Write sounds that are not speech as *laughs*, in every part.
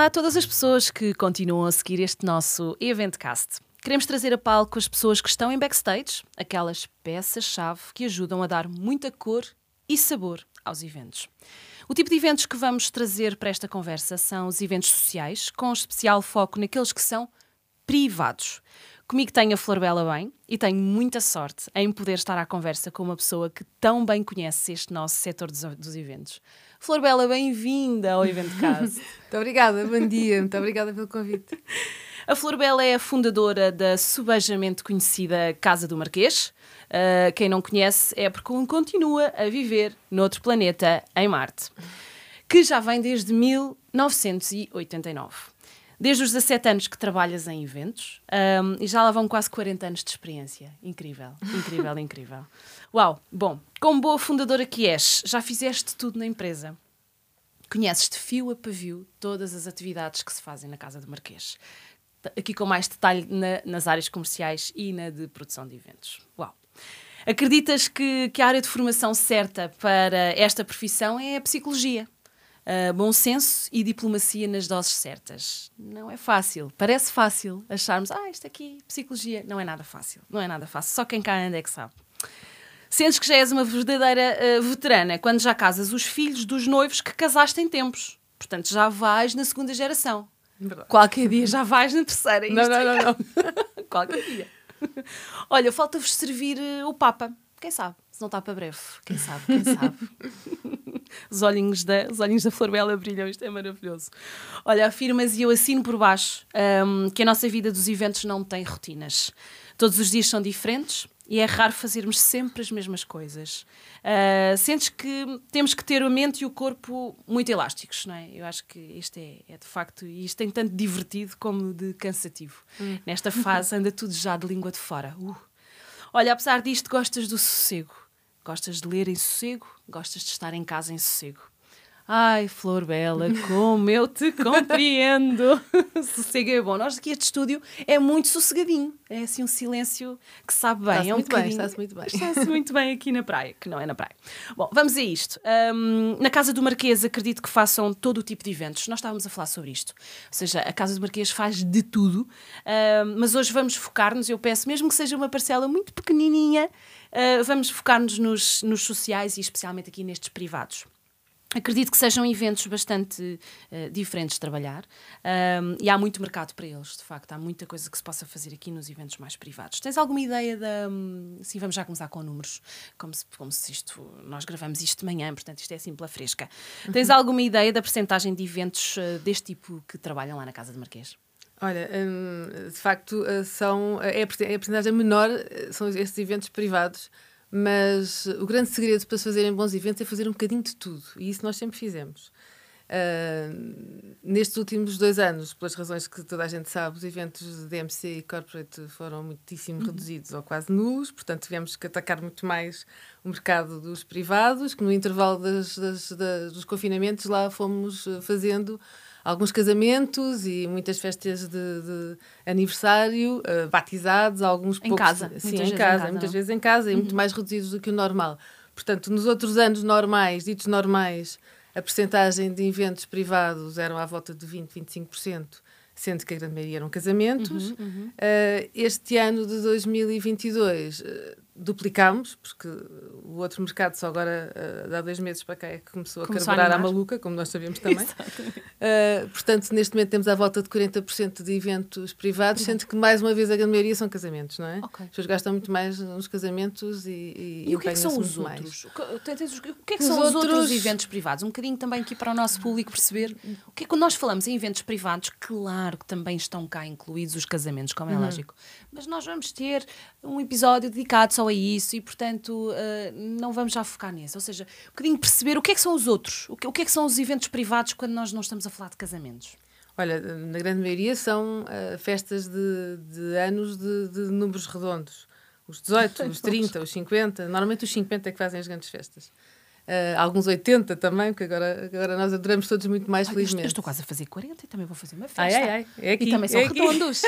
Olá a todas as pessoas que continuam a seguir este nosso Eventcast. Queremos trazer a palco as pessoas que estão em backstage, aquelas peças-chave que ajudam a dar muita cor e sabor aos eventos. O tipo de eventos que vamos trazer para esta conversa são os eventos sociais, com especial foco naqueles que são privados. Comigo tenho a Flor Bela Bem e tenho muita sorte em poder estar à conversa com uma pessoa que tão bem conhece este nosso setor dos, dos eventos. Flor Bela, bem-vinda ao Evento Casa. *laughs* muito obrigada, bom dia, muito obrigada pelo convite. A Flor Bela é a fundadora da subejamente conhecida Casa do Marquês. Uh, quem não conhece é porque continua a viver noutro planeta, em Marte, que já vem desde 1989. Desde os 17 anos que trabalhas em eventos um, e já lá vão quase 40 anos de experiência. Incrível, incrível, *laughs* incrível. Uau! Bom, como boa fundadora que és, já fizeste tudo na empresa. Conheces de fio a pavio todas as atividades que se fazem na Casa do Marquês. Aqui com mais detalhe na, nas áreas comerciais e na de produção de eventos. Uau! Acreditas que, que a área de formação certa para esta profissão é a psicologia? Uh, bom senso e diplomacia nas doses certas. Não é fácil. Parece fácil acharmos, ah, isto aqui, psicologia. Não é nada fácil. Não é nada fácil. Só quem cá anda é que sabe. Sentes que já és uma verdadeira uh, veterana quando já casas os filhos dos noivos que casaste em tempos. Portanto, já vais na segunda geração. Verdade. Qualquer dia já vais na terceira. Não, não, não, não. *laughs* Qualquer dia. Olha, falta-vos servir uh, o Papa. Quem sabe? Se não está para breve. Quem sabe? Quem sabe? *laughs* os olhinhos da, os olhinhos da Flor Bela brilham, isto é maravilhoso. Olha, afirmas e eu assino por baixo um, que a nossa vida dos eventos não tem rotinas. Todos os dias são diferentes e é raro fazermos sempre as mesmas coisas. Uh, sentes que temos que ter a mente e o corpo muito elásticos, não é? Eu acho que isto é, é de facto, e isto tem tanto divertido como de cansativo. Hum. Nesta fase anda tudo já de língua de fora. Uh. Olha, apesar disto, gostas do sossego. Gostas de ler em sossego, gostas de estar em casa em sossego. Ai, Flor Bela, como eu te compreendo. *laughs* Sossego é bom. Nós aqui este estúdio é muito sossegadinho. É assim um silêncio que sabe bem. Está-se é um muito bem, está-se muito bem. Está-se muito bem aqui na praia, que não é na praia. Bom, vamos a isto. Um, na Casa do Marquês acredito que façam todo o tipo de eventos. Nós estávamos a falar sobre isto. Ou seja, a Casa do Marquês faz de tudo. Um, mas hoje vamos focar-nos, eu peço, mesmo que seja uma parcela muito pequenininha, uh, vamos focar-nos nos, nos sociais e especialmente aqui nestes privados. Acredito que sejam eventos bastante uh, diferentes de trabalhar um, e há muito mercado para eles, de facto. Há muita coisa que se possa fazer aqui nos eventos mais privados. Tens alguma ideia da. Um, sim, vamos já começar com números, como se, como se isto. Nós gravamos isto de manhã, portanto isto é assim pela fresca. Tens uhum. alguma ideia da percentagem de eventos uh, deste tipo que trabalham lá na Casa de Marquês? Olha, hum, de facto, eh, são, é a percentagem menor, são esses eventos privados mas o grande segredo para se fazerem bons eventos é fazer um bocadinho de tudo. E isso nós sempre fizemos. Uh, nestes últimos dois anos, pelas razões que toda a gente sabe, os eventos de DMC e corporate foram muitíssimo uhum. reduzidos ou quase nulos, portanto tivemos que atacar muito mais o mercado dos privados, que no intervalo das, das, das, dos confinamentos lá fomos fazendo alguns casamentos e muitas festas de, de aniversário, uh, batizados, alguns em poucos, casa, sim, em casa, em casa, muitas vezes em casa uhum. e muito uhum. mais reduzidos do que o normal. Portanto, nos outros anos normais, ditos normais, a percentagem de eventos privados eram à volta de 20, 25%, sendo que a grande maioria eram casamentos. Uhum, uhum. Uh, este ano de 2022 uh, duplicámos, porque o outro mercado só agora, uh, há dois meses para cá, é que começou, começou a carburar a, a maluca, como nós sabemos também. *laughs* uh, portanto, neste momento temos à volta de 40% de eventos privados, sendo que mais uma vez a grande maioria são casamentos, não é? Okay. As pessoas gastam muito mais nos casamentos e, e, e o que é que são os outros? O que é que os são os outros... outros eventos privados? Um bocadinho também aqui para o nosso público perceber o que é que nós falamos em eventos privados, claro que também estão cá incluídos os casamentos, como é uhum. lógico, mas nós vamos ter um episódio dedicado só a isso e, portanto, uh, não vamos já focar nisso. Ou seja, um bocadinho perceber o que é que são os outros, o que, o que é que são os eventos privados quando nós não estamos a falar de casamentos. Olha, na grande maioria são uh, festas de, de anos de, de, números redondos. Os 18, *laughs* os 30, os 50. Normalmente os 50 é que fazem as grandes festas. Uh, alguns 80 também, porque agora, agora nós adoramos todos muito mais, ai, felizmente. Eu estou quase a fazer 40 e também vou fazer uma festa. Ai, ai, ai. É aqui, e também são é redondos.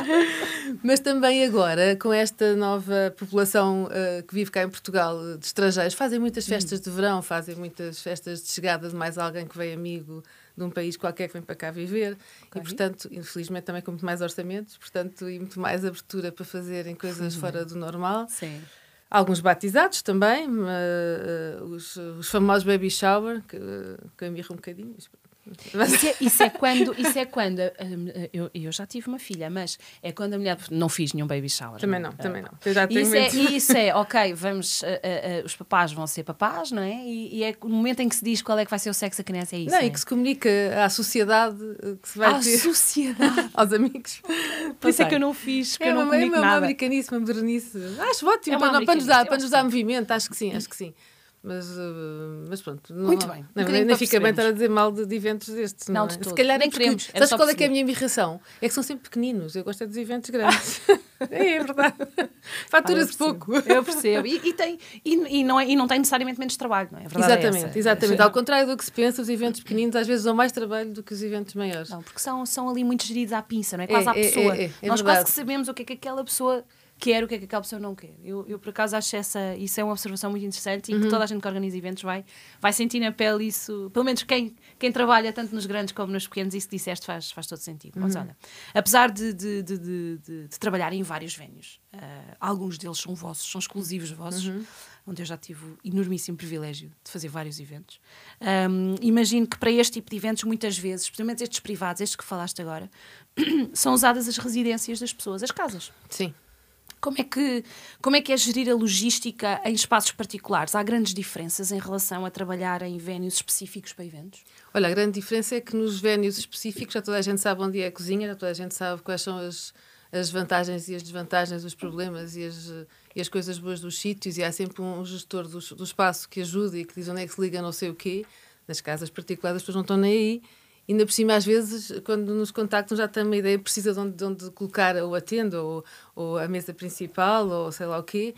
*laughs* Mas também agora, com esta nova população uh, que vive cá em Portugal, de estrangeiros, fazem muitas festas hum. de verão, fazem muitas festas de chegada de mais alguém que veio amigo de um país qualquer que vem para cá viver okay. e, portanto, infelizmente também com muito mais orçamentos, portanto, e muito mais abertura para fazerem coisas fora do normal. Sim. Alguns batizados também, uh, os, os, famosos baby shower, que, que eu um bocadinho, mas isso é, isso é, quando, isso é quando hum, eu, eu já tive uma filha, mas é quando a mulher não fiz nenhum baby shower. Também não, não também não. Eu já tenho isso, é, isso é, ok, vamos, uh, uh, os papás vão ser papás, não é? E, e, é o momento em que se diz qual é que vai ser o sexo da criança, é isso. Não, é? e que se comunica à sociedade que se vai à ter. sociedade. *laughs* aos amigos. Por isso é que eu não fiz, que é eu não uma, comunico é uma nada. americanice, uma modernice. Acho ótimo, É para, uma não- para nos dar, para nos dar movimento, acho que sim, acho que sim. Mas, uh, mas pronto. Não, Muito bem, um Nem, nem fica bem estar a dizer mal de, de eventos destes. Não, Não, de é? Se calhar Nem é queremos, era Sabes qual é que é a minha irritação? É que são sempre pequeninos. Eu gosto é dos eventos grandes. *laughs* é, é verdade. Ah, Fatura-se percebo. pouco. Eu percebo. E, e tem, e, e não é, e não tem necessariamente menos trabalho, não é? Verdade é Exatamente, exatamente. Ao contrário do que se pensa, os eventos pequeninos às vezes dão mais trabalho do que os eventos maiores. Não, porque são, são ali muito geridos à pinça, não é? Quase É, à é, pessoa. é, é, é Nós quase verdade. que sabemos o que é que aquela pessoa quer, o que é que aquela pessoa não quer. Eu, eu por acaso, acho essa, isso é uma observação muito interessante Uhum. e que toda a gente que organiza eventos vai, vai sentir na pele isso. Pelo menos quem, quem trabalha tanto nos grandes como nos pequenos, isso que disseste faz, faz todo sentido. Mas Uhum. olha, apesar de, de, de, de, de- trabalhar em vários vénios, ah, alguns deles são vossos, são exclusivos vossos. Uhum. Onde eu já tive o enormíssimo privilégio de fazer vários eventos. Ahm, imagino que para este tipo de eventos, muitas vezes, especialmente estes privados, estes que falaste agora, *clears throat* são usadas as residências das pessoas, as casas. Sim. Como é, que, como é que é gerir a logística em espaços particulares? Há grandes diferenças em relação a trabalhar em vénios específicos para eventos? Olha, a grande diferença é que nos vénios específicos já toda a gente sabe onde é a cozinha, já toda a gente sabe quais são as, as vantagens e as desvantagens, os problemas e as, e as coisas boas dos sítios, e há sempre um gestor do, do espaço que ajuda e que diz onde é que se liga não sei o quê. Nas casas particulares as pessoas não estão nem aí. E ainda por cima, às vezes, quando nos contactam, já têm uma ideia precisa de onde, de onde colocar ou a tenda ou, ou a mesa principal ou sei lá o quê.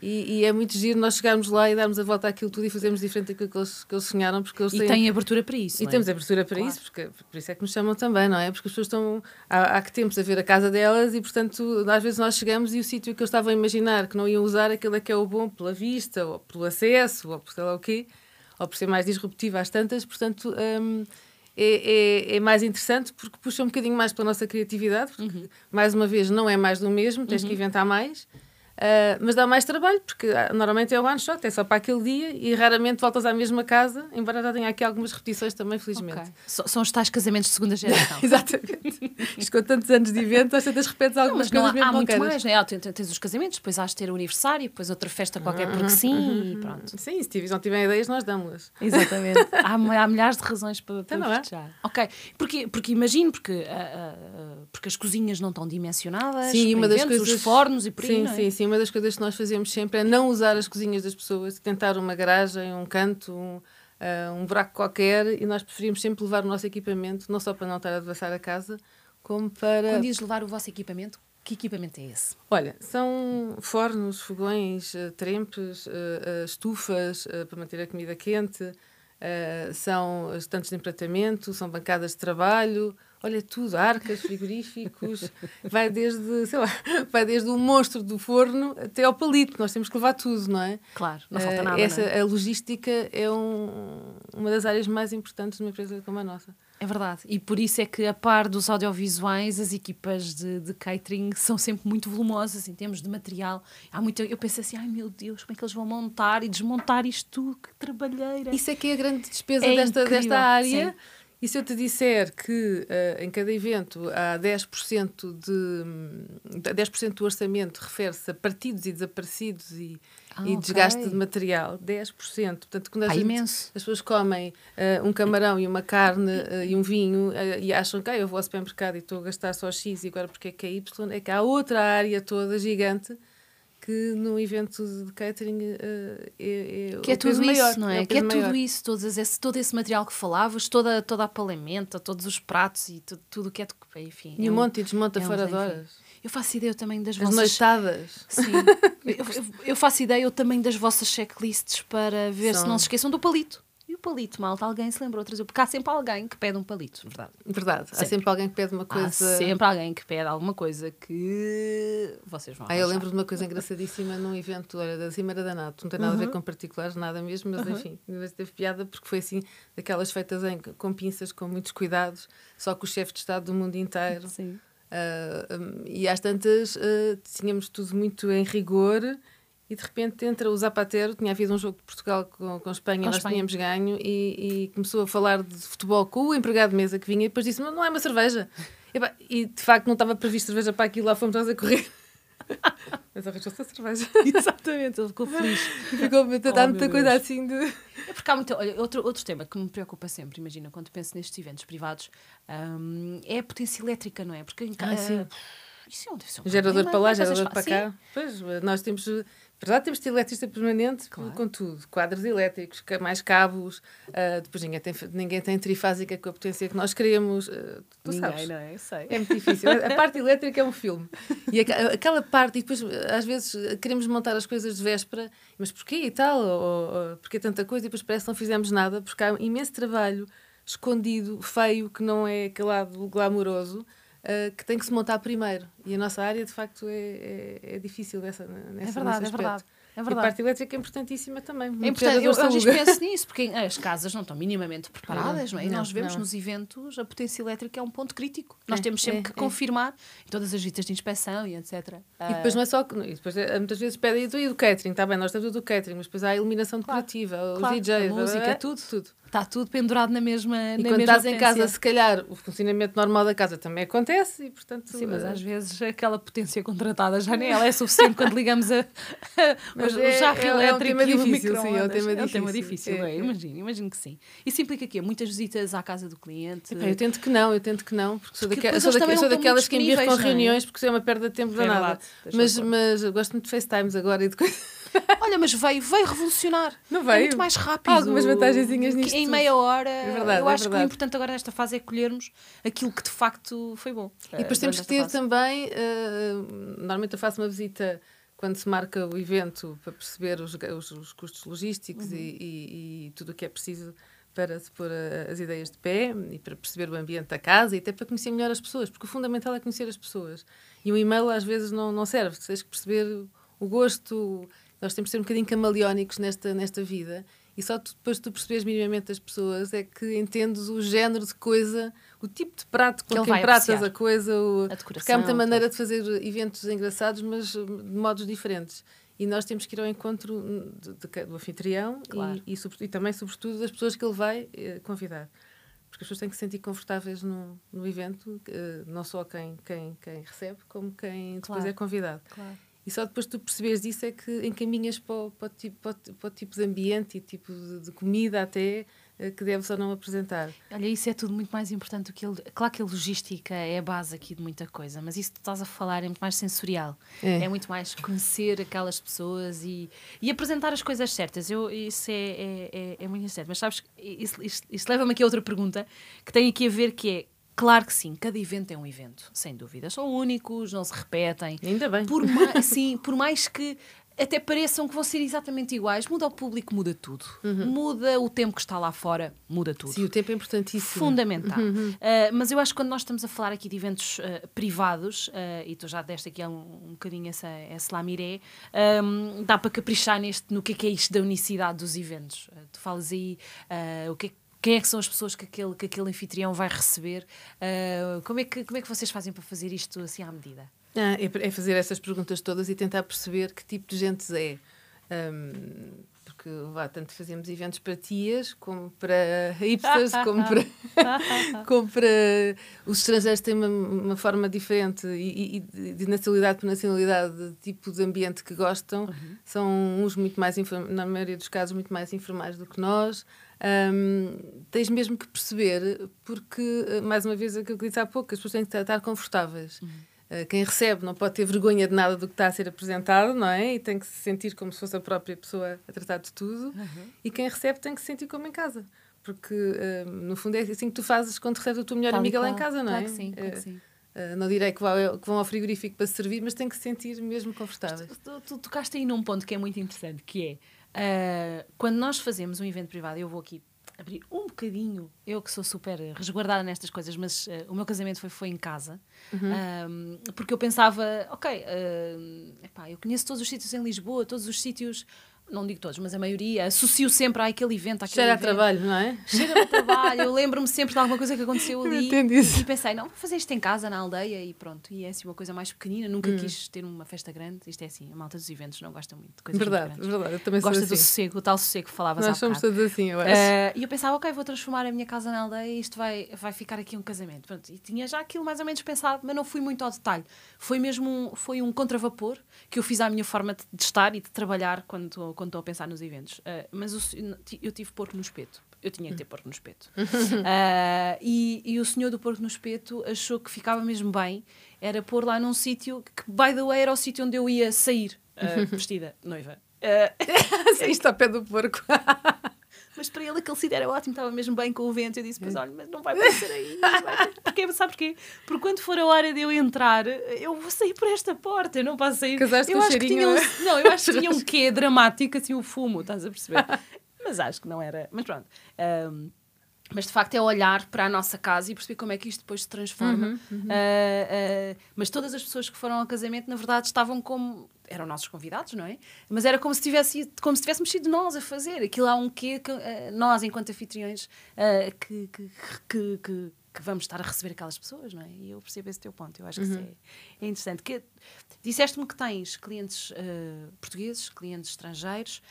E, e é muito giro nós chegarmos lá e darmos a volta àquilo tudo e fazermos diferente daquilo que eles, que eles sonharam, porque eles E têm... têm abertura para isso. E é? temos abertura para Claro. isso, porque por isso é que nos chamam também, não é? Porque as pessoas estão há, há que tempos a ver a casa delas e, portanto, às vezes nós chegamos e o sítio que eu estava a imaginar que não iam usar, aquele é que é o bom pela vista, ou pelo acesso, ou por sei lá o quê, ou por ser mais disruptivo às tantas, portanto. hum, é, é, é mais interessante porque puxa um bocadinho mais pela nossa criatividade, porque, Uhum. mais uma vez, não é mais do mesmo, tens que inventar mais. Ah, mas dá mais trabalho, porque ah, normalmente é o one shot, é só para aquele dia e raramente voltas à mesma casa, embora já tenha aqui algumas repetições também, felizmente. Ok. So- São os tais casamentos de segunda geração. *laughs* Exatamente. Isto com tantos anos de evento, às tantas repetes Não, algumas mas não coisas há, mesmo há muito mais, não é? Ah, tens, tens os casamentos, depois has de ter o aniversário, depois outra festa qualquer porque sim e pronto. Sim, se tiveres- não tiverem ideias, nós damos-las. Exatamente. *laughs* há, há milhares de razões para, para Então não é? festejar. Ok. Porque, porque imagino, porque, ah, ah, porque as cozinhas não estão dimensionadas, Sim, uma das eventos, coisas. os fornos e por aí, sim, não é? sim, sim. Uma das coisas que nós fazemos sempre é não usar as cozinhas das pessoas, tentar uma garagem, um canto, um, ah, um buraco qualquer, e nós preferimos sempre levar o nosso equipamento, não só para não estar a devassar a casa, como para. Quando dizes levar o vosso equipamento, que equipamento é esse? Olha, são fornos, fogões, eh, trempes, eh, estufas para manter a comida quente, são estantes de empratamento, são bancadas de trabalho, olha tudo, arcas, frigoríficos, *laughs* vai desde, sei lá, vai desde o monstro do forno até ao palito, nós temos que levar tudo, não é? Claro, não falta Eh, nada. Essa, não é? A logística é um- uma das áreas mais importantes numa empresa como a nossa. É verdade. E por isso é que, a par dos audiovisuais, as equipas de, de catering são sempre muito volumosas em termos de material. Há muito, eu penso assim, ai meu Deus, como é que eles vão montar e desmontar isto tudo? Que trabalheira! Isso é que é a grande despesa É desta, incrível, desta área. sim. E se eu te disser que eh, em cada evento há 10%, de, hum, 10 do orçamento refere-se a partidos e desaparecidos e, Ah, e ok. desgaste de material, 10%. Portanto, quando a Pá, gente- as pessoas comem eh, um camarão e uma carne eh, e um vinho e acham que ah, eu vou ao supermercado e estou a gastar só X e agora porque é que é Y, é que há outra área toda gigante que no evento de catering eh, é, é Que é tudo isso, maior, não o é? Que é peso tudo maior. isso, todos esse, todo esse material que falavas, toda, toda a palamenta, todos os pratos e tu- tudo o que é de. Enfim. E é um monte e desmonta é um- fora de horas. Eu faço ideia também das As vossas. noitadas. Sim. *laughs* eu, eu- faço ideia eu também das vossas checklists para ver se São- não se esqueçam do palito. Palito, malta. Alguém se lembrou de trazer. Porque há sempre alguém que pede um palito, verdade? Verdade. Sempre. Há sempre alguém que pede uma coisa. Há sempre alguém que pede alguma coisa que vocês vão Ah, eu lembro de uma coisa engraçadíssima num evento da Cimeira da Nato. Não tem nada uhum. a ver uhum. com particulares, nada mesmo, mas uhum. enfim, teve piada porque foi assim, daquelas feitas em, com pinças, com muitos cuidados, só com o chefe de Estado do mundo inteiro. Sim. Uh, um, e às tantas uh, tínhamos tudo muito em rigor e de repente entra o Zapatero, tinha havido um jogo de Portugal com, com Espanha, com nós Espanha. tínhamos ganho e, e, começou a falar de futebol com o empregado de mesa que vinha e depois disse, não, não é uma cerveja. *laughs* E, de facto não estava previsto cerveja para aquilo, lá fomos nós a correr. *laughs* Mas arranjou-se a cerveja. *laughs* Exatamente, ele ficou feliz. ficou a dar oh, muita coisa assim de. É porque há muito. Olha, outro, outro tema que me preocupa sempre, imagina, quando penso nestes eventos privados, um, é a potência elétrica, não é? Porque ah, uh, isso é um, deve ser um gerador para lá, gerador para cá. Pois, nós temos Verdade, temos de ter eletricista permanente claro. com tudo. Quadros elétricos, mais cabos. Uh, depois ninguém tem, ninguém tem trifásica com a potência que nós queremos. Uh, tu ninguém, sabes. não é? Eu sei. É muito difícil. a parte elétrica é um filme. E aquela parte, e depois às vezes queremos montar as coisas de véspera, mas porquê e tal? Ou, ou porquê tanta coisa? E depois parece que não fizemos nada, porque há imenso trabalho escondido, feio, que não é aquele lado glamouroso. Uh, que tem que se montar primeiro. E a nossa área, de facto, é, é, é difícil nessa, nessa, é verdade, é verdade. É verdade. E a parte elétrica é importantíssima também. É importante, eu, eu às vezes penso nisso, porque as casas não estão minimamente preparadas, não, não é? E nós vemos não. nos eventos a potência elétrica é um ponto crítico. Nós é, temos sempre é, que é. confirmar em todas as visitas de inspeção e etc. E depois não é só. E depois, eh, muitas vezes pedem do, do catering, está bem, nós temos do catering, mas depois há a iluminação decorativa, claro, os DJs, a música, tudo. tudo. Está tudo pendurado na mesma. E na quando mesma estás em casa, se calhar o funcionamento normal da casa também acontece e, portanto. Sim, mas às vezes aquela potência contratada já nem ela é suficiente quando ligamos a, a, *laughs* o é, jarro é, elétrico é um e o difícil, sim, é um tema difícil. É um tema difícil, é, é. Imagino, imagino que sim. Isso implica quê? Muitas visitas à casa do cliente? eu tento que não, eu tento que não, porque sou, porque daquela, sou, daquela, sou daquelas que envio com reuniões porque é uma perda de tempo danada. Mas, mas gosto muito de FaceTimes agora e de coisas. *laughs* Olha, mas veio, veio revolucionar. Não veio? É muito mais rápido. Há algumas vantagenzinhas nisto. Em meia hora. É verdade, eu é acho verdade. que o importante agora nesta fase é colhermos aquilo que de facto foi bom. E depois temos que ter fase. também. Uh, normalmente eu faço uma visita quando se marca o evento para perceber os, os, os custos logísticos uhum. e, e, e, tudo o que é preciso para se pôr a, as ideias de pé e para perceber o ambiente da casa e até para conhecer melhor as pessoas, porque o fundamental é conhecer as pessoas. E o e-mail às vezes não, não serve, tens que perceber o gosto nós temos de ser um bocadinho camaleónicos nesta, nesta vida e só tu, depois tu percebes minimamente as pessoas é que entendes o género de coisa, o tipo de prato com que quem pratas apreciar. a coisa, o, a decoração, porque há muita maneira de fazer eventos engraçados, mas de modos diferentes. E nós temos que ir ao encontro de, de, do anfitrião claro. e, e, e, também, sobretudo, das pessoas que ele vai eh, convidar. Porque as pessoas têm que se sentir confortáveis no, no evento, eh, não só quem, quem, quem recebe, como quem depois claro. é convidado. Claro. E só depois tu percebes disso é que encaminhas para o, para o, tipo, para o, para o tipo de ambiente e tipo de, de, comida até eh, que deves ou não apresentar. Olha, isso é tudo muito mais importante do que ele. Claro que a logística é a base aqui de muita coisa, mas isso que tu estás a falar é muito mais sensorial. É, é muito mais conhecer aquelas pessoas e, e apresentar as coisas certas. Eu, isso é, é, é, é muito certo. Mas sabes, isso, isso, isso leva-me aqui a outra pergunta que tem aqui a ver que é Claro que sim, cada evento é um evento, sem dúvida. São únicos, não se repetem. Ainda bem. Por mais, *laughs* sim, por mais que até pareçam que vão ser exatamente iguais, muda o público, muda tudo. Uhum. Muda o tempo que está lá fora, muda tudo. Sim, o tempo é importantíssimo. Fundamental. Uhum. Uh, mas eu acho que quando nós estamos a falar aqui de eventos uh, privados, uh, e tu já deste aqui um, um bocadinho essa, essa lamiré, um, dá para caprichar neste, no que é, que é isto da unicidade dos eventos. tu falas aí o que é que quem é que são as pessoas que aquele, que aquele anfitrião vai receber? Uh, como, é que, como é que vocês fazem para fazer isto assim à medida? Ah, é, é, fazer essas perguntas todas e tentar perceber que tipo de gente é. Um, porque vá, tanto fazemos eventos para tias, como para hipsters, *laughs* como, para, *laughs* como para. Os estrangeiros têm uma, uma forma diferente e, e, de nacionalidade por nacionalidade, de tipo de ambiente que gostam. Uhum. São uns muito mais, na maioria dos casos, muito mais informais do que nós. Um, tens mesmo que perceber, porque, eh, mais uma vez, aquilo que disse há pouco, as pessoas têm que estar confortáveis. Uhum. Uh, quem recebe não pode ter vergonha de nada do que está a ser apresentado, não é? E tem que se sentir como se fosse a própria pessoa a tratar de tudo. Uhum. E quem recebe tem que se sentir como em casa. Porque, uh, no fundo, é assim que tu fazes quando recebes a tua melhor Tal amiga lá em casa, não é? Claro que sim, claro que sim. Uh, não direi que, vão, que vão ao frigorífico para se servir, mas tem que se sentir mesmo confortáveis. Tu, tu, tu tocaste aí num ponto que é muito interessante, que é Uh, quando nós fazemos um evento privado, eu vou aqui abrir um bocadinho. Eu que sou super resguardada nestas coisas, mas uh, o meu casamento foi, foi em casa. Uhum. Um, porque eu pensava, ok, uh, epá, eu conheço todos os sítios em Lisboa, todos os sítios não digo todos, mas a maioria, associo sempre àquele evento. Àquele Cheira evento. a trabalho, não é? Cheira a trabalho. Eu lembro-me sempre de alguma coisa que aconteceu ali. E pensei, não, vou fazer isto em casa, na aldeia e pronto. E é assim uma coisa mais pequenina. Nunca hum. quis ter uma festa grande. Isto é assim, a malta dos eventos não gosta muito de coisas Verdade, verdade. Eu também Gosta sou assim. do sossego, o tal sossego que falavas Nós há somos bocado. todos assim, eu acho. Uh, e eu pensava, ok, vou transformar a minha casa na aldeia e isto vai, vai ficar aqui um casamento. Pronto, e tinha já aquilo mais ou menos pensado, mas não fui muito ao detalhe. Foi mesmo um, foi um contravapor que eu fiz à minha forma de estar e de trabalhar quando, quando estou a pensar nos eventos. Uh, mas o, eu tive porco no espeto. Eu tinha que ter porco no espeto. uh, *laughs* e, e, o senhor do porco no espeto achou que ficava mesmo bem. Era pôr lá num sítio que, by the way, era o sítio onde eu ia sair uh, *laughs* vestida, noiva. *laughs* Saíste ao pé do porco. Mas para ele aquele sítio era ótimo, estava mesmo bem com o vento. Eu disse: Mas olha, mas não vai acontecer aí. Vai. *laughs* Porquê? Sabe porquê? Porque quando for a hora de eu entrar, eu vou sair por esta porta, eu não posso sair. Casaste eu acho cheirinho, que tinha um, Não, eu acho que tinha um *laughs* quê dramático, assim, o fumo, estás a perceber? *laughs* mas acho que não era. Mas pronto. Um, mas de facto é olhar para a nossa casa e perceber como é que isto depois se transforma. Uhum, uhum. Uh, uh, mas todas as pessoas que foram ao casamento, na verdade, estavam como. eram nossos convidados, não é? Mas era como se, tivesse, como se tivéssemos sido nós a fazer. Aquilo há um quê que uh, nós, enquanto anfitriões, que, que, que, que que vamos estar a receber aquelas pessoas, não é? E eu percebo esse teu ponto, eu acho que uhum. isso é, é interessante. Que, disseste-me que tens clientes uh, portugueses, clientes estrangeiros.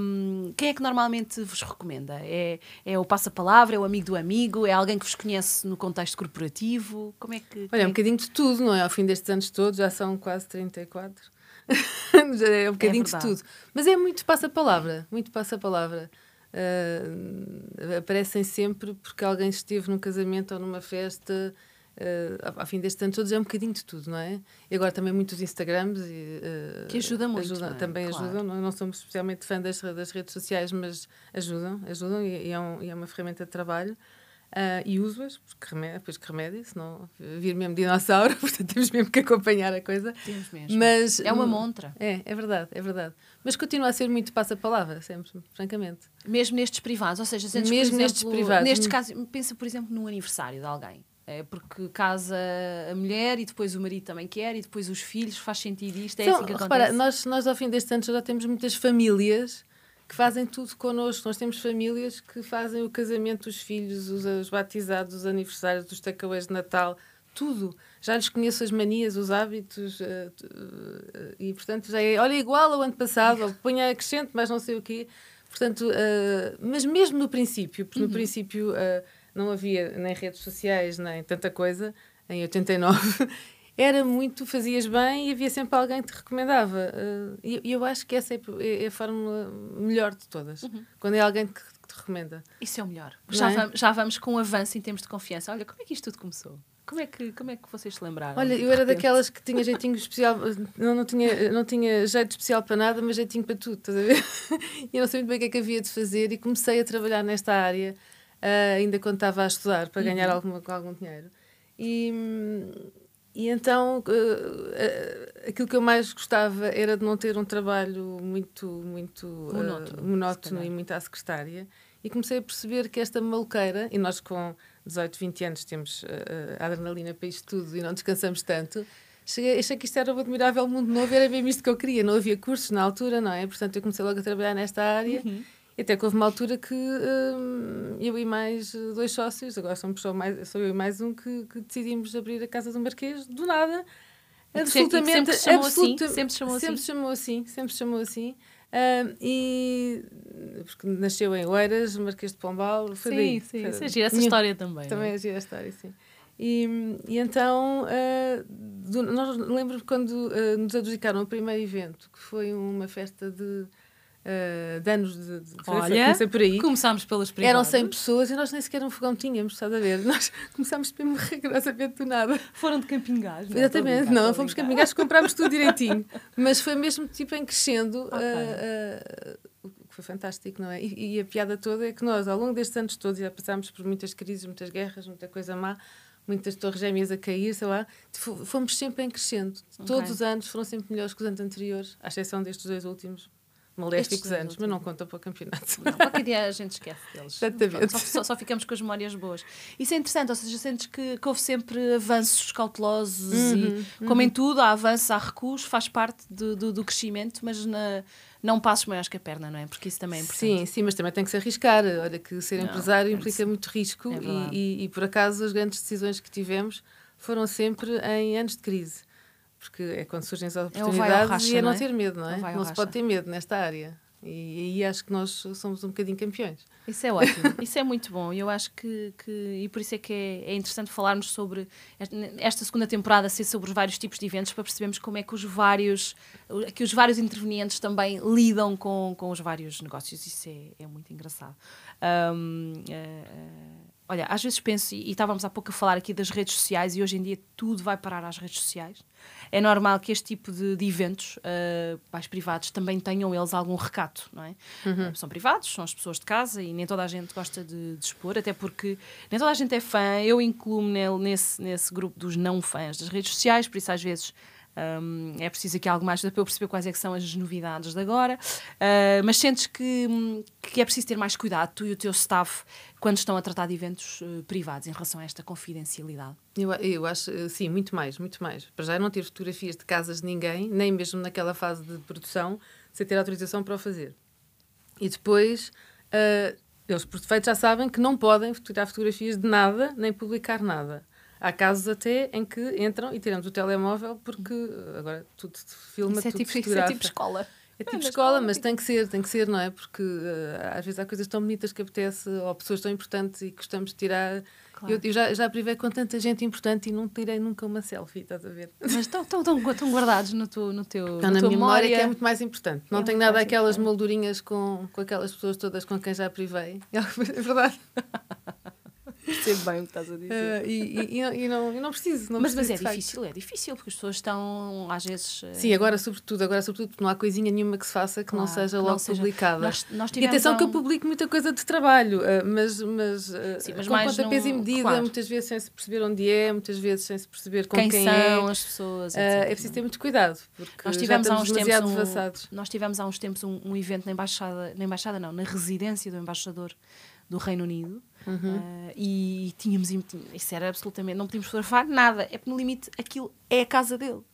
Um, quem é que normalmente vos recomenda? É, é o passa-palavra, é o amigo do amigo, é alguém que vos conhece no contexto corporativo? Como é que. Olha, é um bocadinho de tudo, não é? Ao fim destes anos todos, já são quase 34. *laughs* é um bocadinho é de tudo. Mas é muito passa-palavra, muito passa-palavra uh, aparecem sempre porque alguém esteve num casamento ou numa festa. Uh, ao fim deste ano todos é um bocadinho de tudo, não é? E agora também muitos Instagrams e, uh, que ajudam muito, ajudam, é? também claro. ajudam. Não, não somos especialmente fã das, das redes sociais, mas ajudam, ajudam e, e, é, um, e é uma ferramenta de trabalho. Uh, e uso-as, porque remédio, depois que remédio, senão vir mesmo dinossauro, *laughs* portanto temos mesmo que acompanhar a coisa. Temos mesmo. Mas, é uma montra. É, é verdade, é verdade. Mas continua a ser muito passa-palavra, sempre, francamente. Mesmo nestes privados, ou seja, sentes, mesmo exemplo, nestes privados. Nestes casos, pensa, por exemplo, no aniversário de alguém. É porque casa a mulher e depois o marido também quer e depois os filhos, faz sentido isto, é então, assim que repara, acontece. Nós, nós ao fim deste ano já temos muitas famílias que fazem tudo connosco. Nós temos famílias que fazem o casamento dos filhos, os, os batizados, os aniversários, os takeaways de Natal, tudo. Já lhes conheço as manias, os hábitos, uh, uh, e portanto já é, olha, igual ao ano passado, ou ponha acrescente, mas não sei o quê. Portanto, uh, mas mesmo no princípio, porque no uhum. princípio não havia nem redes sociais, nem tanta coisa, em 89, era muito, fazias bem e havia sempre alguém que te recomendava. Uh, e, eu acho que essa é, é, a fórmula melhor de todas. Uhum. Quando é alguém que, te recomenda. Isso é o melhor. Já, é? vamos, já vamos com um avanço em termos de confiança. Olha, como é que isto tudo começou? Como é que, como é que vocês se lembraram? Olha, eu era daquelas que tinha jeitinho especial, não, não, tinha, não tinha jeito especial para nada, mas jeitinho para tudo, estás a ver? *laughs* e eu não sabia muito bem o que é que havia de fazer e comecei a trabalhar nesta área, uh, ainda quando estava a estudar, para ganhar uhum. alguma, algum dinheiro. E, e então uh, uh, aquilo que eu mais gostava era de não ter um trabalho muito, muito monótono, uh, monótono e muito à secretária. E comecei a perceber que esta maluqueira, e nós com 18, 20 anos temos a adrenalina para isto tudo e não descansamos tanto, cheguei, achei que isto era um admirável mundo novo, era mesmo isto que eu queria. Não havia cursos na altura, não é? Portanto, eu comecei logo a trabalhar nesta área. Uhum. E até que houve uma altura que hum, eu e mais dois sócios, agora somos só mais, sou eu e mais um, que, que decidimos abrir a Casa do Marquês do nada. Absolutamente. Sempre se chamou absoluta, assim. Sempre se chamou sempre assim. chamou assim. Sempre se chamou assim. Um, e porque nasceu em Oeiras, Marquês de Pombal. Foi sim, daí. sim. Foi, é gira essa história também. Também é, gira a história, sim. E, e então, uh, do, nós lembro quando uh, nos adjudicaram o primeiro evento, que foi uma festa de uh, de anos de, de Olha, por aí. começámos pelas privadas. Eram 100 pessoas e nós nem sequer um fogão tínhamos, estás a ver? *laughs* Nós começámos mesmo rigorosamente do nada. Foram de camping gás, não é? Exatamente, não, não fomos camping gás, comprámos tudo direitinho. *laughs* Mas foi mesmo tipo em crescendo. Okay. Uh, uh, foi fantástico, não é? E, e, a piada toda é que nós, ao longo destes anos todos, já passámos por muitas crises, muitas guerras, muita coisa má, muitas torres gêmeas a cair, sei lá, fomos sempre em crescendo. Okay. Todos os anos foram sempre melhores que os anos anteriores, à exceção destes dois últimos, maléficos anos, mas não conta para o campeonato. Não, qualquer dia a gente esquece deles. Exatamente. Só, só, só, ficamos com as memórias boas. Isso é interessante, ou seja, sentes que, que houve sempre avanços cautelosos uhum, e, uhum. como em tudo, há avanços, há recuos, faz parte do, do, do crescimento, mas na, não passos maiores que a perna, não é? Porque isso também é importante. Sim, sim, mas também tem que se arriscar. Olha, que ser não, empresário implica é muito risco é e, e, e, por acaso, as grandes decisões que tivemos foram sempre em anos de crise porque é quando surgem as é oportunidades é racha, e é não, é? ter medo, não é? Não, não se pode ter medo nesta área. E aí acho que nós somos um bocadinho campeões. Isso é ótimo, *laughs* isso é muito bom. E eu acho que, que, e por isso é que é, é, interessante falarmos sobre esta segunda temporada ser sobre os vários tipos de eventos para percebermos como é que os vários, que os vários intervenientes também lidam com, com os vários negócios. Isso é, é muito engraçado. Um, uh, uh, olha, às vezes penso, e, e estávamos há pouco a falar aqui das redes sociais, e hoje em dia tudo vai parar às redes sociais é normal que este tipo de, de eventos uh, mais privados também tenham eles algum recato, não é? Uhum. São privados, são as pessoas de casa e nem toda a gente gosta de, de expor, até porque nem toda a gente é fã. Eu incluo-me nesse, nesse grupo dos não fãs das redes sociais, por isso às vezes um, é preciso aqui algo mais para eu perceber quais é são as novidades de agora. Uh, mas sentes que, que é preciso ter mais cuidado, tu e o teu staff, quando estão a tratar de eventos uh, privados, em relação a esta confidencialidade? Eu, eu acho, eh, sim, muito mais, muito mais. Para já não ter fotografias de casas de ninguém, nem mesmo naquela fase de produção, sem ter autorização para o fazer. E depois, uh, eles por defeito já sabem que não podem tirar fotografias de nada, nem publicar nada. Há casos até em que entram e tiramos o telemóvel porque agora tudo filma, isso é tudo tipo, Isso é tipo escola. É tipo é, escola, mas tem que ser, tem que ser, não é? Porque uh, às vezes há coisas tão bonitas que apetece, ou pessoas tão importantes e gostamos de tirar. Claro. Eu, eu, já, já privei com tanta gente importante e não tirei nunca uma selfie, estás a ver? Mas estão, estão, estão, estão guardados no, tu, no teu. Estão na, minha memória que é muito mais importante. Não é tenho nada aquelas moldurinhas com, com aquelas pessoas todas com quem já privei. *laughs* É verdade. Percebo bem o que estás a dizer. Uh, e, e, e, não, e não preciso. Não mas, preciso mas é difícil, é difícil, porque as pessoas estão, às vezes. Uh... Sim, agora sobretudo, agora sobretudo, porque não há coisinha nenhuma que se faça que claro, não seja logo não seja... publicada. Nós, nós e atenção um... que eu publico muita coisa de trabalho, uh, mas, mas, Sim, mas com pontapés no... e medida, claro. muitas vezes sem se perceber onde é, muitas vezes sem se perceber com quem, quem são é. as pessoas. Etc, é preciso ter muito cuidado, porque nós tivemos há uns tempos um, Nós tivemos há uns tempos um, um evento na embaixada, na embaixada não, na residência do embaixador do Reino Unido Uhum. Uh, e tínhamos, isso era absolutamente, não podíamos fotografar nada, é porque no limite aquilo é a casa dele. Uh,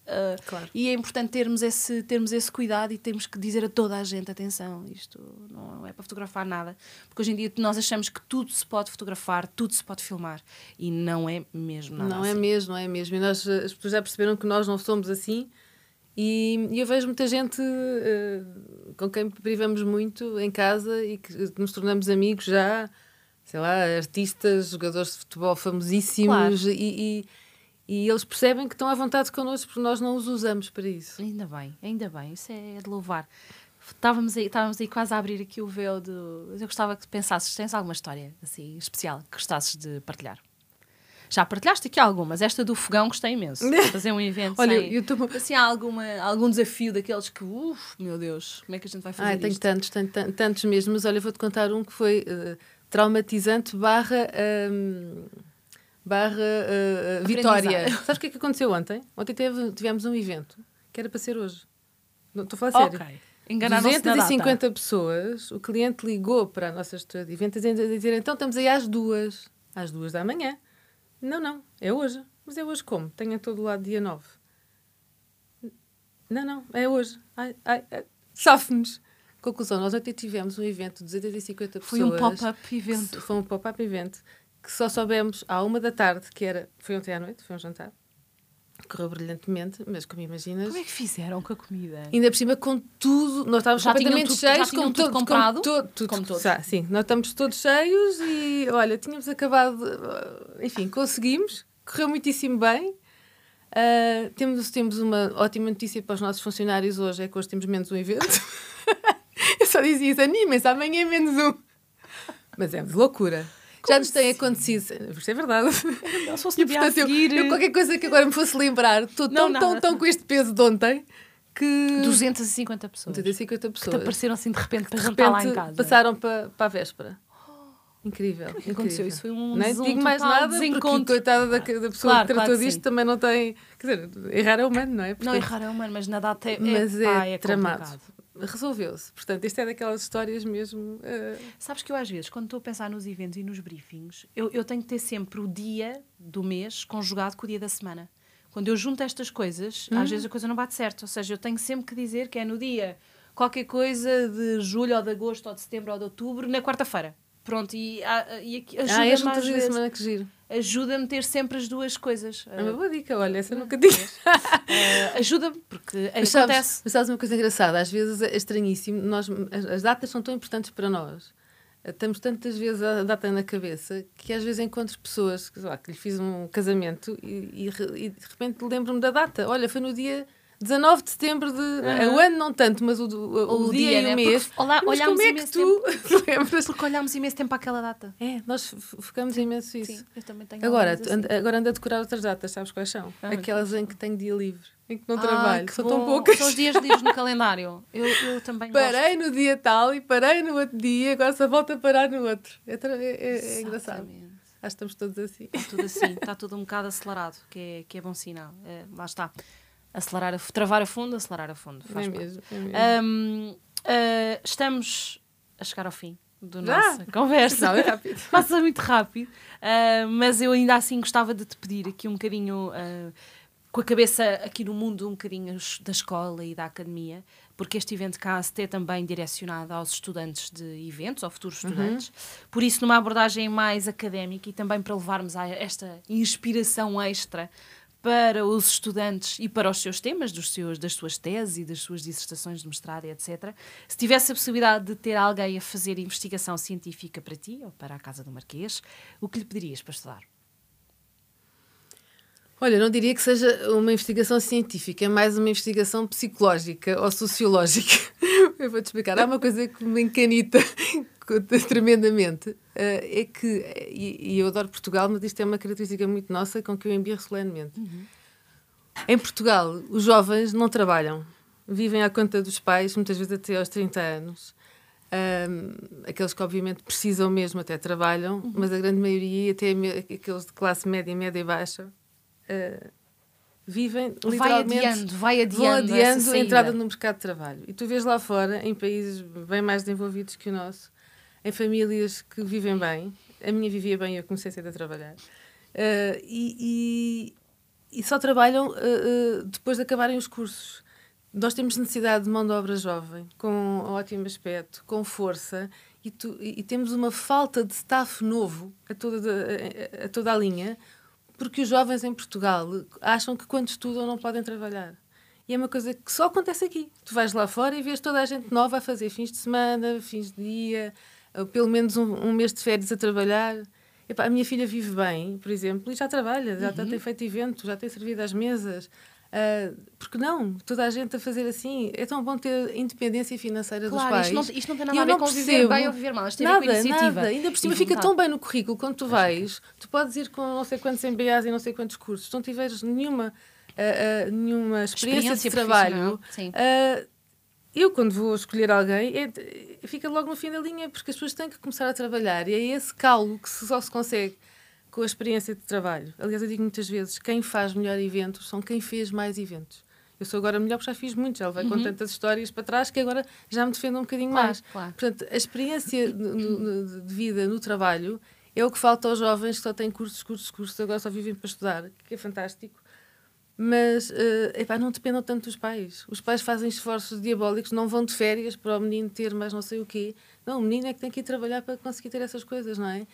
claro. E é importante termos esse, termos esse cuidado e temos que dizer a toda a gente: atenção, isto não é para fotografar nada, porque hoje em dia nós achamos que tudo se pode fotografar, tudo se pode filmar e não é mesmo nada. Não é assim. é mesmo, não é mesmo. E nós, as pessoas já perceberam que nós não somos assim. E, e eu vejo muita gente uh, com quem privamos muito em casa e que nos tornamos amigos já sei lá, artistas, jogadores de futebol famosíssimos claro. e, e, e, eles percebem que estão à vontade connosco porque nós não os usamos para isso. Ainda bem, ainda bem, isso é de louvar. Estávamos aí, estávamos aí quase a abrir aqui o véu do. Eu gostava que pensasses, tens alguma história assim especial que gostasses de partilhar? Já partilhaste aqui algumas. Esta do fogão gostei imenso. *laughs* Fazer um evento Olha, sem... eu tô... assim, há alguma, algum desafio daqueles que, uff, meu Deus, como é que a gente vai fazer ah, tenho tantos, tenho tantos mesmo. Mas olha, vou-te contar um que foi uh, traumatizante barra, um, barra uh, vitória. *laughs* Sabes o que é que aconteceu ontem? Ontem teve, tivemos um evento que era para ser hoje. Não, estou a falar okay. sério. Enganaram 250 pessoas, o cliente ligou para a nossa gestora de eventos a dizer então estamos aí às duas, às duas da manhã. Não, não, é hoje. Mas é hoje como? Tenho em todo lado dia 9. Não, não, é hoje. Ai, ai, ai. Sofre-nos. Conclusão, nós até tivemos um evento de 250 pessoas. Foi um pop-up evento. Foi um pop-up evento que só soubemos à uma da tarde, que era. Foi ontem à noite, foi um jantar. Correu brilhantemente, mas como imaginas. Como é que fizeram com a comida? Ainda por cima, com tudo, nós estávamos já completamente tudo, cheios, com tudo comprado. Com, tudo, como todos. Já, sim, nós estamos todos cheios e olha, tínhamos acabado. Enfim, conseguimos, correu muitíssimo bem. Uh, temos, temos uma ótima notícia para os nossos funcionários hoje: é que hoje temos menos um evento. *laughs* Só dizia isso, animem-se, amanhã é menos um. Mas é de loucura. Como Já nos tem assim? acontecido. Isto é verdade. Não, se fosse e, portanto, eu, eu, qualquer coisa que agora me fosse lembrar, estou tão, tão, tão com este peso de ontem que. 250 pessoas. 250 pessoas. Que te apareceram assim de repente para jantar lá em casa. Passaram para, para a véspera. Incrível. O que aconteceu? Isso foi um Nem digo mais nada, porque coitada da, da pessoa claro, que tratou claro que disto sim. também não tem. Quer dizer, errar é humano, não é? Porque... Não, errar é humano, mas na data é, mas é, é, é tramado. Resolveu-se. Portanto, isto é daquelas histórias mesmo. Uh... Sabes que eu, às vezes, quando estou a pensar nos eventos e nos briefings, eu, eu tenho que ter sempre o dia do mês conjugado com o dia da semana. Quando eu junto estas coisas, hum. às vezes a coisa não bate certo. Ou seja, eu tenho sempre que dizer que é no dia qualquer coisa de julho ou de agosto ou de setembro ou de outubro, na quarta-feira. Pronto, e, e, e ajuda-me ah, é às vezes, semana que giro. Ajuda-me a ter sempre as duas coisas. É uma boa dica, olha, essa nunca digo. uh, Ajuda-me, porque mas acontece. Sabes, mas sabes uma coisa engraçada? Às vezes é estranhíssimo, nós, as, as datas são tão importantes para nós estamos tantas vezes a data na cabeça que às vezes encontro pessoas que, lá, que lhe fiz um casamento e, e, e de repente lembro-me da data. Olha, foi no dia 19 de setembro de. Uhum. O ano não tanto, mas o, o, o dia, dia, e né? o mês. Porque, olá, mas como é que tu *laughs* lembras? Porque olhámos imenso tempo àquela data. É, nós focamos imenso isso. Sim, eu também tenho agora, assim. agora ando a decorar outras datas, sabes quais são? Ah, Aquelas em que tenho dia livre em que não ah, trabalho. Que são bom. tão poucas. São os dias livres no *laughs* calendário. Eu, eu também Parei gosto. no dia tal e parei no outro dia, agora só volto a parar no outro. É, é, é engraçado. Acho que estamos todos assim. Está tudo assim, está *laughs* tudo um bocado acelerado, que é, que é bom sinal. É, lá está. Acelerar a, travar a fundo, acelerar a fundo. Faz é mesmo, é mesmo. Um, uh, ah, estamos a chegar ao fim da nossa ah, conversa. Não, é rápido. *laughs* Passa muito rápido. Uh, mas eu ainda assim gostava de te pedir aqui um bocadinho. Uh, com a cabeça aqui no mundo um bocadinho da escola e da academia, porque este evento CAST é também direcionado aos estudantes de eventos, ou futuros uhum. estudantes, uhum. por isso numa abordagem mais académica e também para levarmos a esta inspiração extra para os estudantes e para os seus temas, dos seus, das suas teses e das suas dissertações de mestrado, etc. Se tivesse a possibilidade de ter alguém a fazer investigação científica para ti ou para a Casa do Marquês, o que lhe pedirias para estudar? Olha, não diria que seja uma investigação científica, é mais uma investigação psicológica ou sociológica. *laughs* Eu vou-te explicar. Há uma coisa que me encanita *laughs* tremendamente, eh, é que, e, eu adoro Portugal, mas isto é uma característica muito nossa com que eu embirro solenemente. Uhum. Em Portugal, os jovens não trabalham, vivem à conta dos pais, muitas vezes até aos 30 anos. Um, aqueles que obviamente precisam mesmo até trabalham, uhum. mas a grande maioria, até aqueles de classe média, média e baixa, uh, vivem vai adiando, vai adiando, vão adiando a entrada no mercado de trabalho. E tu vês lá fora, em países bem mais desenvolvidos que o nosso, em famílias que vivem bem, a minha vivia bem eu comecei cedo a trabalhar, uh, e, e, e, só trabalham uh, depois de acabarem os cursos. Nós temos necessidade de mão de obra jovem, com ótimo aspecto, com força, e, tu, e temos uma falta de staff novo a toda, a, a toda a linha, porque os jovens em Portugal acham que quando estudam não podem trabalhar. E é uma coisa que só acontece aqui. Tu vais lá fora e vês toda a gente nova a fazer fins de semana, fins de dia, pelo menos um, um mês de férias a trabalhar. Epá, a minha filha vive bem, por exemplo, e já trabalha, já uhum. tem feito eventos, já tem servido às mesas. Uh, porque não? Toda a gente a fazer assim. É tão bom ter independência financeira claro, dos pais. Isto não, isto não tem nada a ver com viver bem ou viver mal. Isto tem nada, a ver com iniciativa. Nada. Ainda por cima fica tão bem no currículo quando tu vais. Tu podes ir com não sei quantos MBAs e não sei quantos cursos. Se não tiveres nenhuma, uh, uh, nenhuma experiência, experiência de trabalho, eu, quando vou escolher alguém, é, fica logo no fim da linha, porque as pessoas têm que começar a trabalhar. E é esse calo que só se consegue com a experiência de trabalho. Aliás, eu digo muitas vezes: quem faz melhor eventos são quem fez mais eventos. Eu sou agora melhor porque já fiz muitos, já levei uhum. com tantas histórias para trás que agora já me defendo um bocadinho claro, mais. Claro. Portanto, a experiência no, no, de vida no trabalho é o que falta aos jovens que só têm cursos, cursos, cursos, agora só vivem para estudar, que é fantástico. Mas uh, epá, não dependam tanto dos pais. Os pais fazem esforços diabólicos, não vão de férias para o menino ter mais não sei o quê. Não, o menino é que tem que ir trabalhar para conseguir ter essas coisas, não é?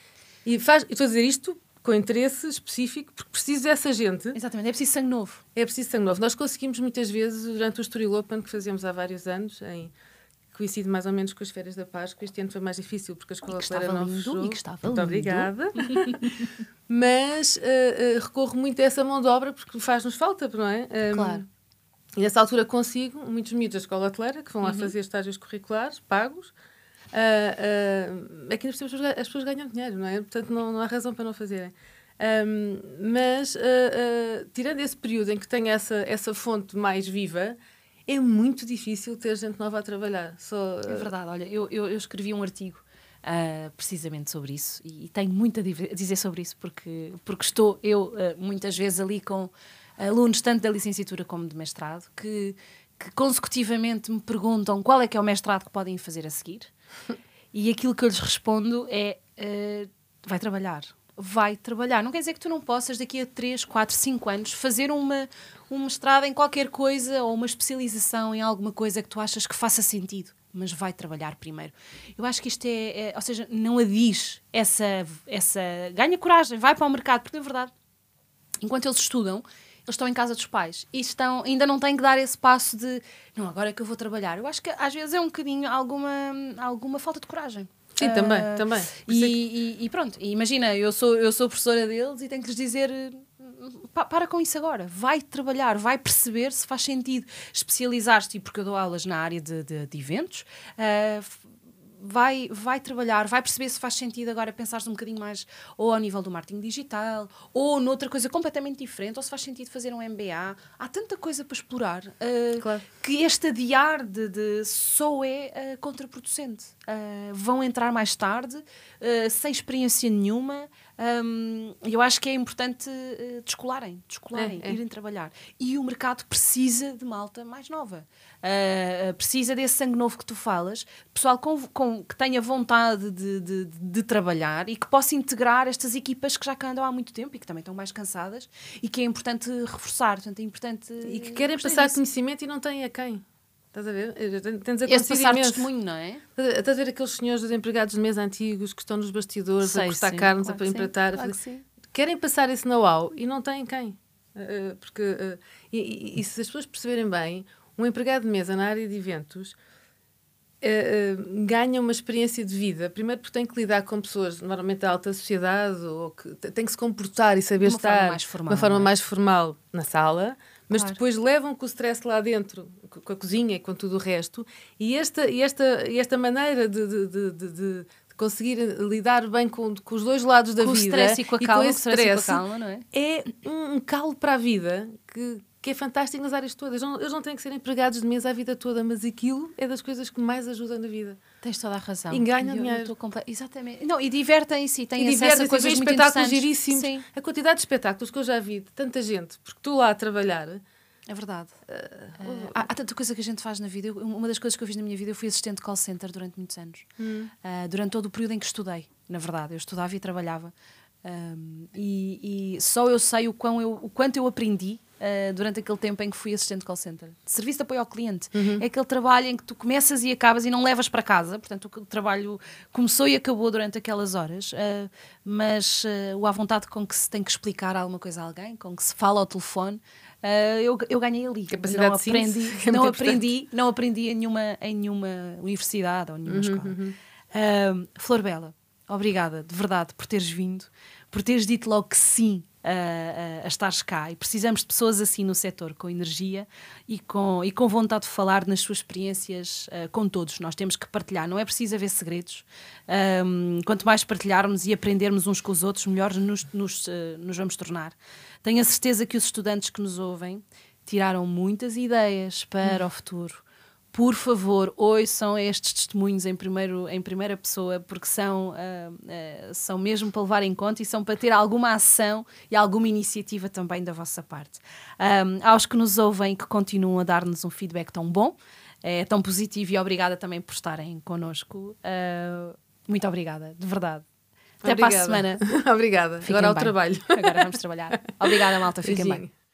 E faz, estou a dizer isto com interesse específico, porque preciso dessa gente. Exatamente, é preciso sangue novo. É preciso sangue novo. Nós conseguimos muitas vezes, durante o Story Open, que fazíamos há vários anos, em coincide mais ou menos com as férias da Páscoa. Este ano foi mais difícil porque a escola era não lindo, fechou. E que estava muito lindo. obrigada. *laughs* Mas uh, uh, recorro muito a essa mão de obra porque faz-nos falta, não é? Um, claro. E nessa altura consigo muitos miúdos da escola hoteleira que vão lá uhum. fazer estágios curriculares pagos. Uh, uh, aqui as pessoas, as pessoas ganham dinheiro, não é? Portanto, não, não há razão para não fazerem. Um, mas, uh, uh, tirando esse período em que tem essa, essa fonte mais viva, é muito difícil ter gente nova a trabalhar. Só, uh... É verdade, olha, eu, eu, eu escrevi um artigo precisamente sobre isso e, e, tenho muito a dizer sobre isso porque, porque estou eu muitas vezes ali com alunos tanto da licenciatura como de mestrado que que consecutivamente me perguntam qual é que é o mestrado que podem fazer a seguir. *laughs* E aquilo que eu lhes respondo é: uh, vai trabalhar. Vai trabalhar. Não quer dizer que tu não possas, daqui a 3, 4, 5 anos, fazer uma, um mestrado em qualquer coisa ou uma especialização em alguma coisa que tu achas que faça sentido. Mas vai trabalhar primeiro. Eu acho que isto é, é ou seja, não adies essa, essa. Ganha coragem, vai para o mercado, porque na verdade, enquanto eles estudam, eles estão em casa dos pais e estão, ainda não têm que dar esse passo de não, agora é que eu vou trabalhar. Eu acho que às vezes é um bocadinho alguma, alguma falta de coragem. Sim, uh, também, também. E, e, e, pronto, imagina, eu sou, eu sou professora deles e tenho que lhes dizer para com isso agora, vai trabalhar, vai perceber se faz sentido especializar-te, porque eu dou aulas na área de, de, de eventos, uh, vai, vai trabalhar, vai perceber se faz sentido agora pensar um bocadinho mais ou ao nível do marketing digital ou noutra coisa completamente diferente, ou se faz sentido fazer um MBA. Há tanta coisa para explorar uh, claro. que este adiar de, de só é uh, contraproducente. Uh, vão entrar mais tarde, sem experiência nenhuma. Um, eu acho que é importante uh, descolarem, descolarem, é, é. irem trabalhar. E o mercado precisa de malta mais nova. Uh, precisa desse sangue novo que tu falas, pessoal com, com que tenha vontade de, de, de, trabalhar e que possa integrar estas equipas que já andam há muito tempo e que também estão mais cansadas e que é importante reforçar. Portanto, é importante. E que querem passar disso. conhecimento e não têm a quem. Estás a ver? Tens a Esse passar imenso. testemunho, não é? Estás a ver aqueles senhores dos empregados de mesa antigos que estão nos bastidores Sei, a cortar sim, carnes, claro a empreitar. Claro Querem passar esse know-how e não têm quem. Uh, porque, uh, e, e, se as pessoas perceberem bem, um empregado de mesa na área de eventos ganha uma experiência de vida. Primeiro porque tem que lidar com pessoas normalmente da alta sociedade ou que tem que se comportar e saber de estar de uma forma é? mais formal na sala mas claro. depois levam com o stress lá dentro, com a cozinha e com tudo o resto, e esta, e esta, e esta maneira de, de, de, de conseguir lidar bem com, com os dois lados da com vida o stress e com a calma, com esse stress, stress calma, não é? é um calo para a vida que, que é fantástico nas áreas todas. Eles não, eles não têm que ser empregados de mesa a vida toda, mas aquilo é das coisas que mais ajudam na vida. Tens toda a razão. E ganham dinheiro. Exatamente. Não, e divertem-se, têm e acesso a coisas muito espetáculos giríssimos. Sim. A quantidade de espetáculos que eu já vi de tanta gente, porque estou lá a trabalhar é verdade. Uh, há, há, tanta coisa que a gente faz na vida. Eu, uma das coisas que eu fiz na minha vida, eu fui assistente de call center durante muitos anos. Uh, durante todo o período em que estudei, na verdade. Eu estudava e trabalhava. Um, e, e, só eu sei o, quão eu, o quanto eu aprendi uh, durante aquele tempo em que fui assistente de call center. De serviço de apoio ao cliente. Uhum. É aquele trabalho em que tu começas e acabas e não levas para casa. Portanto, o trabalho começou e acabou durante aquelas horas. Uh, mas uh, o à vontade com que se tem que explicar alguma coisa a alguém, com que se fala ao telefone, Uh, eu, eu ganhei ali. Capacidade não aprendi, *laughs* é não aprendi, não aprendi em nenhuma, em nenhuma universidade ou nenhuma uhum, escola. Uhum. Uh, Flor Bela, obrigada de verdade por teres vindo, por teres dito logo que sim a, a, a estares cá e precisamos de pessoas assim no setor, com energia e com, e com vontade de falar nas suas experiências uh, com todos. Nós temos que partilhar, não é preciso haver segredos. Um, quanto mais partilharmos e aprendermos uns com os outros, melhor nos, nos, uh, nos vamos tornar. Tenho a certeza que os estudantes que nos ouvem tiraram muitas ideias para hum. o futuro por favor, ouçam estes testemunhos em, primeiro, em primeira pessoa, porque são, uh, uh, são mesmo para levar em conta e são para ter alguma ação e alguma iniciativa também da vossa parte. Um, aos que nos ouvem, que continuam a dar-nos um feedback tão bom, é, tão positivo e obrigada também por estarem connosco. Uh, muito obrigada, de verdade. Até obrigada. para a semana. *laughs* obrigada. Fiquem Agora ao bem. trabalho. Agora vamos trabalhar. *laughs* Obrigada, malta. Fiquem bem.